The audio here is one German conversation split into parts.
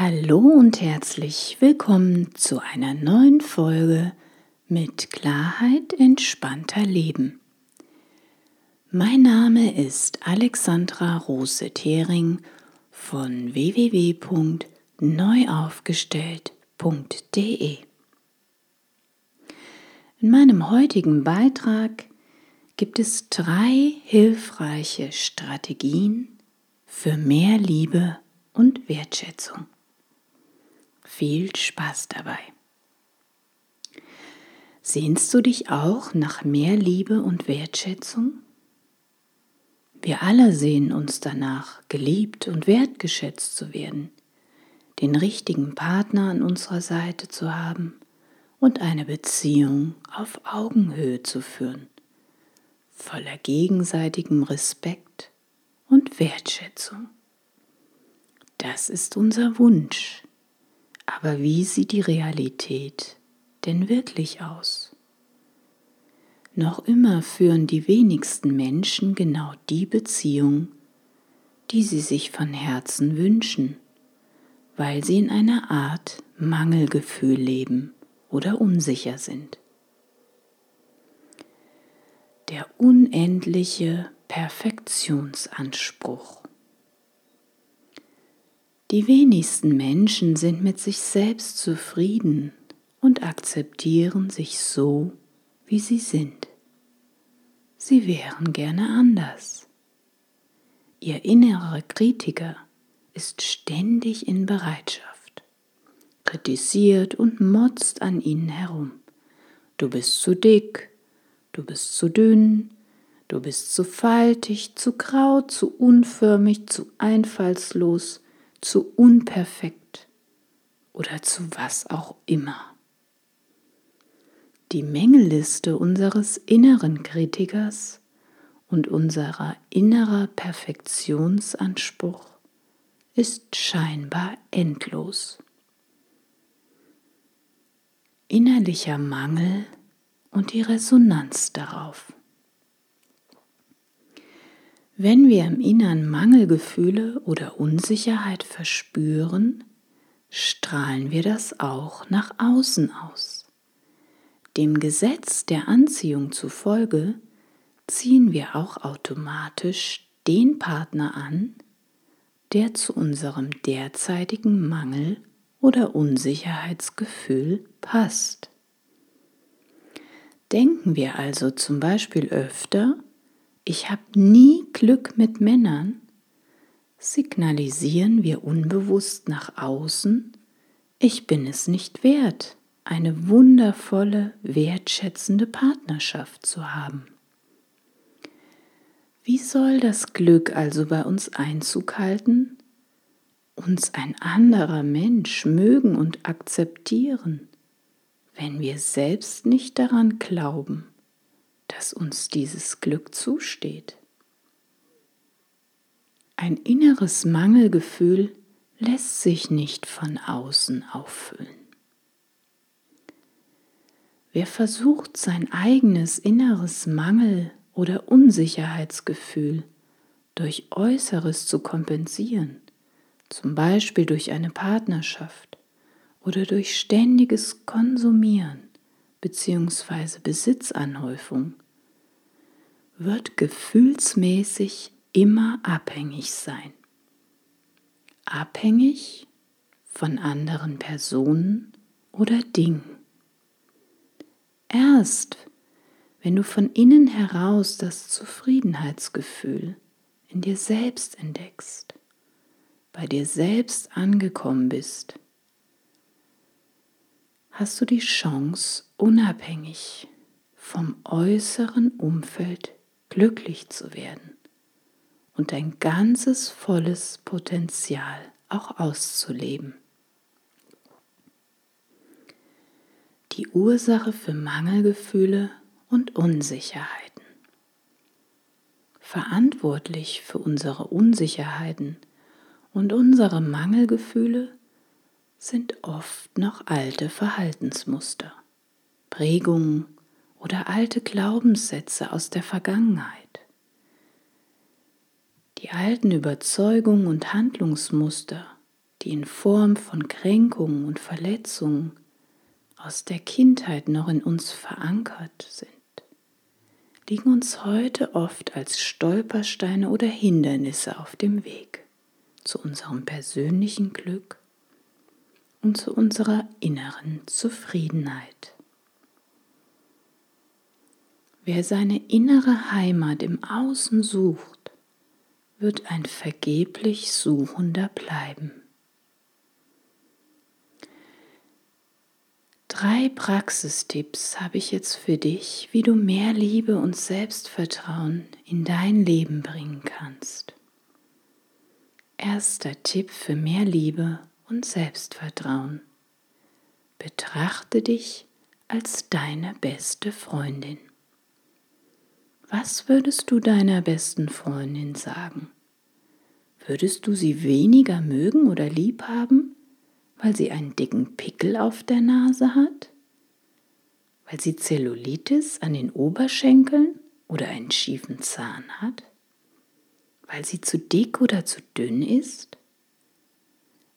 Hallo und herzlich willkommen zu einer neuen Folge mit Klarheit entspannter Leben. Mein Name ist Alexandra Rose-Thering von www.neuaufgestellt.de. In meinem heutigen Beitrag gibt es drei hilfreiche Strategien für mehr Liebe und Wertschätzung. Viel Spaß dabei. Sehnst du dich auch nach mehr Liebe und Wertschätzung? Wir alle sehen uns danach, geliebt und wertgeschätzt zu werden, den richtigen Partner an unserer Seite zu haben und eine Beziehung auf Augenhöhe zu führen, voller gegenseitigem Respekt und Wertschätzung. Das ist unser Wunsch aber wie sieht die Realität denn wirklich aus? Noch immer führen die wenigsten Menschen genau die Beziehung, die sie sich von Herzen wünschen, weil sie in einer Art Mangelgefühl leben oder unsicher sind. Der unendliche Perfektionsanspruch. Die wenigsten Menschen sind mit sich selbst zufrieden und akzeptieren sich so, wie sie sind. Sie wären gerne anders. Ihr innerer Kritiker ist ständig in Bereitschaft, kritisiert und motzt an ihnen herum. Du bist zu dick, du bist zu dünn, du bist zu faltig, zu grau, zu unförmig, zu einfallslos, zu unperfekt oder zu was auch immer. Die Mängelliste unseres inneren Kritikers und unserer innerer Perfektionsanspruch ist scheinbar endlos. Innerlicher Mangel und die Resonanz darauf. Wenn wir im Innern Mangelgefühle oder Unsicherheit verspüren, strahlen wir das auch nach außen aus. Dem Gesetz der Anziehung zufolge ziehen wir auch automatisch den Partner an, der zu unserem derzeitigen Mangel oder Unsicherheitsgefühl passt. Denken wir also zum Beispiel öfter ich habe nie Glück mit Männern, signalisieren wir unbewusst nach außen, ich bin es nicht wert, eine wundervolle, wertschätzende Partnerschaft zu haben. Wie soll das Glück also bei uns Einzug halten? Uns ein anderer Mensch mögen und akzeptieren, wenn wir selbst nicht daran glauben dass uns dieses Glück zusteht. Ein inneres Mangelgefühl lässt sich nicht von außen auffüllen. Wer versucht, sein eigenes inneres Mangel- oder Unsicherheitsgefühl durch Äußeres zu kompensieren, zum Beispiel durch eine Partnerschaft oder durch ständiges Konsumieren, bzw. Besitzanhäufung wird gefühlsmäßig immer abhängig sein. Abhängig von anderen Personen oder Dingen. Erst wenn du von innen heraus das Zufriedenheitsgefühl in dir selbst entdeckst, bei dir selbst angekommen bist, hast du die Chance, unabhängig vom äußeren Umfeld glücklich zu werden und dein ganzes volles Potenzial auch auszuleben. Die Ursache für Mangelgefühle und Unsicherheiten. Verantwortlich für unsere Unsicherheiten und unsere Mangelgefühle sind oft noch alte Verhaltensmuster, Prägungen oder alte Glaubenssätze aus der Vergangenheit. Die alten Überzeugungen und Handlungsmuster die in Form von Kränkungen und Verletzungen aus der Kindheit noch in uns verankert sind, liegen uns heute oft als Stolpersteine oder Hindernisse auf dem Weg zu unserem persönlichen Glück und zu unserer inneren Zufriedenheit. Wer seine innere Heimat im Außen sucht, wird ein vergeblich Suchender bleiben. Drei Praxistipps habe ich jetzt für dich, wie du mehr Liebe und Selbstvertrauen in dein Leben bringen kannst. Erster Tipp für mehr Liebe und Selbstvertrauen. Betrachte dich als deine beste Freundin. Was würdest du deiner besten Freundin sagen? Würdest du sie weniger mögen oder lieb haben, weil sie einen dicken Pickel auf der Nase hat? Weil sie Zellulitis an den Oberschenkeln oder einen schiefen Zahn hat? Weil sie zu dick oder zu dünn ist?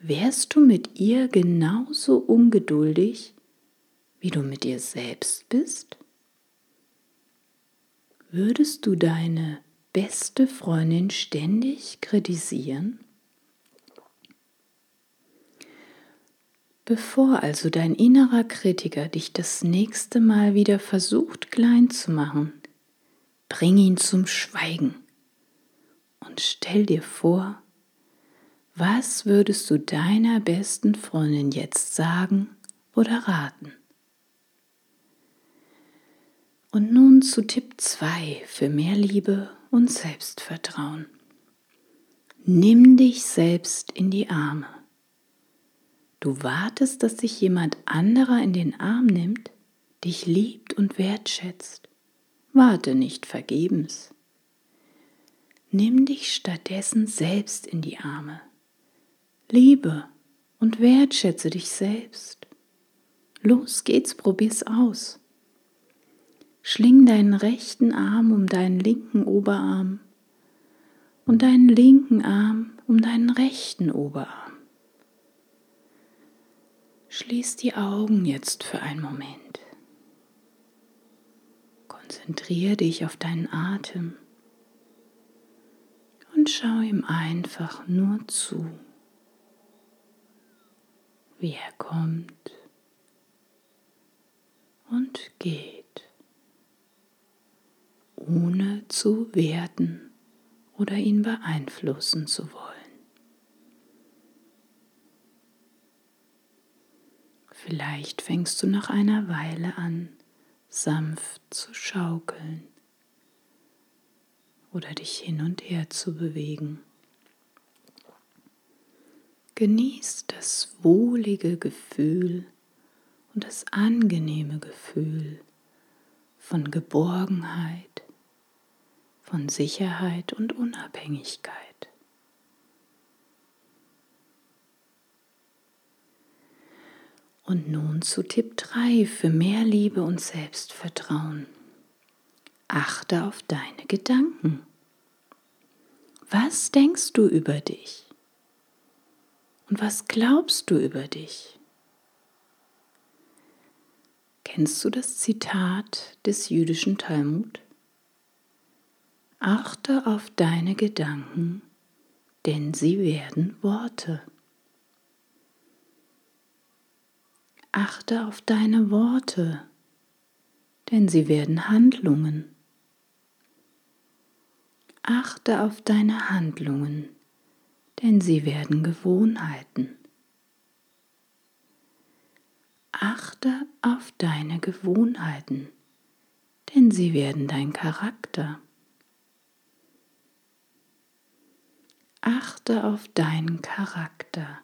Wärst du mit ihr genauso ungeduldig, wie du mit dir selbst bist? Würdest du deine beste Freundin ständig kritisieren? Bevor also dein innerer Kritiker dich das nächste Mal wieder versucht klein zu machen, bring ihn zum Schweigen und stell dir vor, was würdest du deiner besten Freundin jetzt sagen oder raten? Und nun zu Tipp 2 für mehr Liebe und Selbstvertrauen. Nimm dich selbst in die Arme. Du wartest, dass dich jemand anderer in den Arm nimmt, dich liebt und wertschätzt. Warte nicht vergebens. Nimm dich stattdessen selbst in die Arme. Liebe und wertschätze dich selbst. Los geht's, probier's aus. Schling deinen rechten Arm um deinen linken Oberarm und deinen linken Arm um deinen rechten Oberarm. Schließ die Augen jetzt für einen Moment. Konzentriere dich auf deinen Atem und schau ihm einfach nur zu, wie er kommt und geht ohne zu werten oder ihn beeinflussen zu wollen. Vielleicht fängst du nach einer Weile an, sanft zu schaukeln oder dich hin und her zu bewegen. Genieß das wohlige Gefühl und das angenehme Gefühl von Geborgenheit, von Sicherheit und Unabhängigkeit. Und nun zu Tipp 3 für mehr Liebe und Selbstvertrauen. Achte auf deine Gedanken. Was denkst du über dich? Und was glaubst du über dich? Kennst du das Zitat des jüdischen Talmud? Achte auf deine Gedanken, denn sie werden Worte. Achte auf deine Worte, denn sie werden Handlungen. Achte auf deine Handlungen, denn sie werden Gewohnheiten. Achte auf deine Gewohnheiten, denn sie werden dein Charakter. Achte auf deinen Charakter,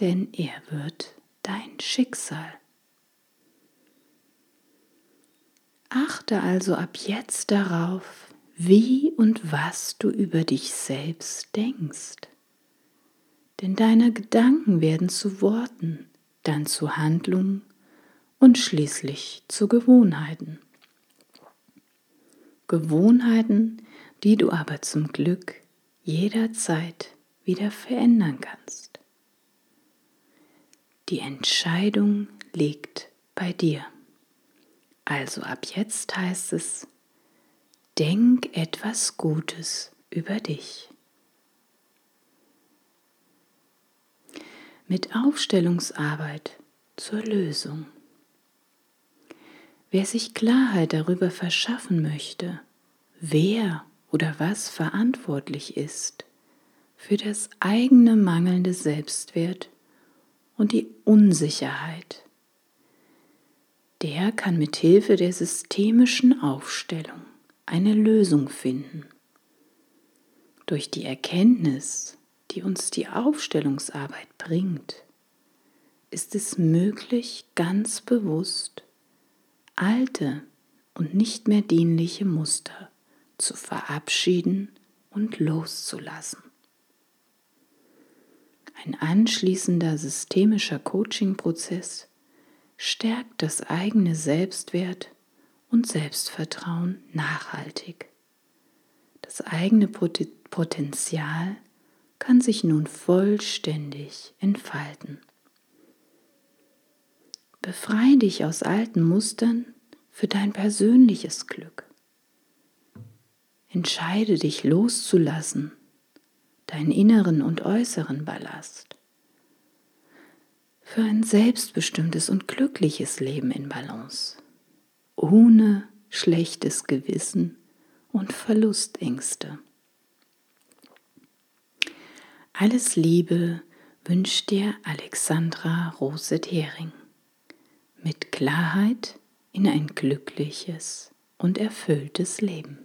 denn er wird dein Schicksal. Achte also ab jetzt darauf, wie und was du über dich selbst denkst. Denn deine Gedanken werden zu Worten, dann zu Handlungen und schließlich zu Gewohnheiten. Gewohnheiten, die du aber zum Glück jederzeit wieder verändern kannst. Die Entscheidung liegt bei dir. Also ab jetzt heißt es, denk etwas Gutes über dich. Mit Aufstellungsarbeit zur Lösung. Wer sich Klarheit darüber verschaffen möchte, wer oder was verantwortlich ist für das eigene mangelnde Selbstwert und die Unsicherheit, der kann mit Hilfe der systemischen Aufstellung eine Lösung finden. Durch die Erkenntnis, die uns die Aufstellungsarbeit bringt, ist es möglich, ganz bewusst alte und nicht mehr dienliche Muster zu verabschieden und loszulassen. Ein anschließender systemischer Coaching-Prozess stärkt das eigene Selbstwert und Selbstvertrauen nachhaltig. Das eigene Potenzial kann sich nun vollständig entfalten. Befreie dich aus alten Mustern für dein persönliches Glück. Entscheide dich loszulassen, deinen inneren und äußeren Ballast, für ein selbstbestimmtes und glückliches Leben in Balance, ohne schlechtes Gewissen und Verlustängste. Alles Liebe wünscht dir Alexandra Roset-Hering mit Klarheit in ein glückliches und erfülltes Leben.